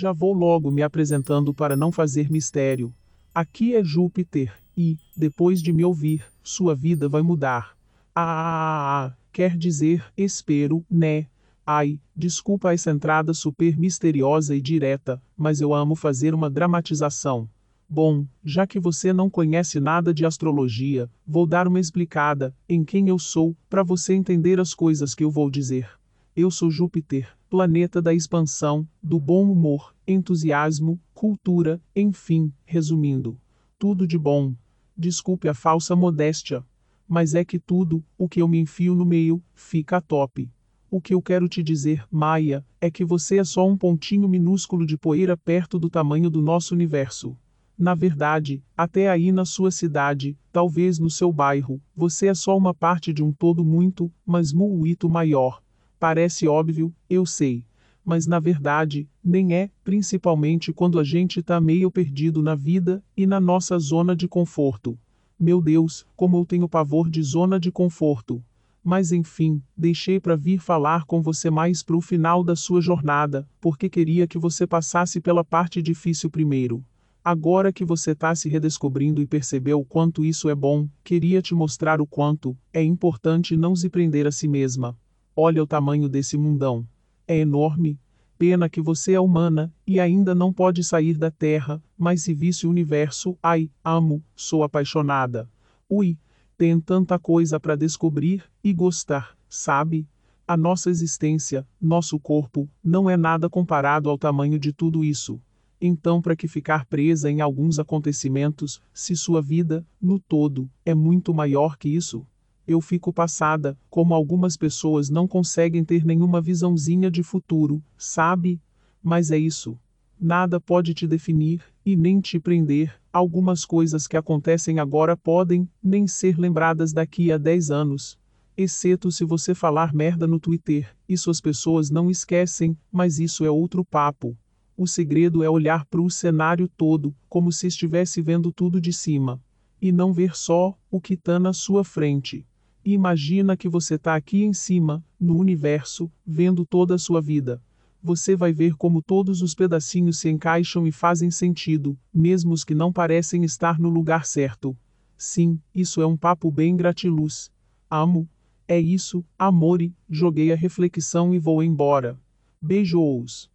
Já vou logo me apresentando para não fazer mistério. Aqui é Júpiter, e, depois de me ouvir, sua vida vai mudar. Ah, ah, ah, quer dizer, espero, né? Ai, desculpa essa entrada super misteriosa e direta, mas eu amo fazer uma dramatização. Bom, já que você não conhece nada de astrologia, vou dar uma explicada em quem eu sou, para você entender as coisas que eu vou dizer. Eu sou Júpiter, planeta da expansão, do bom humor, entusiasmo, cultura, enfim, resumindo, tudo de bom. Desculpe a falsa modéstia, mas é que tudo, o que eu me enfio no meio, fica top. O que eu quero te dizer, Maia, é que você é só um pontinho minúsculo de poeira perto do tamanho do nosso universo. Na verdade, até aí na sua cidade, talvez no seu bairro, você é só uma parte de um todo muito, mas muito maior. Parece óbvio, eu sei. Mas na verdade, nem é, principalmente quando a gente tá meio perdido na vida e na nossa zona de conforto. Meu Deus, como eu tenho pavor de zona de conforto. Mas enfim, deixei para vir falar com você mais pro final da sua jornada, porque queria que você passasse pela parte difícil primeiro. Agora que você tá se redescobrindo e percebeu o quanto isso é bom, queria te mostrar o quanto é importante não se prender a si mesma. Olha o tamanho desse mundão. É enorme. Pena que você é humana e ainda não pode sair da Terra, mas se visse o universo, ai, amo, sou apaixonada. Ui, tem tanta coisa para descobrir e gostar, sabe? A nossa existência, nosso corpo, não é nada comparado ao tamanho de tudo isso. Então, para que ficar presa em alguns acontecimentos, se sua vida, no todo, é muito maior que isso? Eu fico passada, como algumas pessoas não conseguem ter nenhuma visãozinha de futuro, sabe? Mas é isso. Nada pode te definir, e nem te prender, algumas coisas que acontecem agora podem nem ser lembradas daqui a 10 anos. Exceto se você falar merda no Twitter, isso as pessoas não esquecem, mas isso é outro papo. O segredo é olhar para o cenário todo, como se estivesse vendo tudo de cima. E não ver só o que está na sua frente. Imagina que você está aqui em cima, no universo, vendo toda a sua vida você vai ver como todos os pedacinhos se encaixam e fazem sentido, mesmo os que não parecem estar no lugar certo. Sim, isso é um papo bem gratiluz. Amo. É isso, amore, joguei a reflexão e vou embora. Beijos.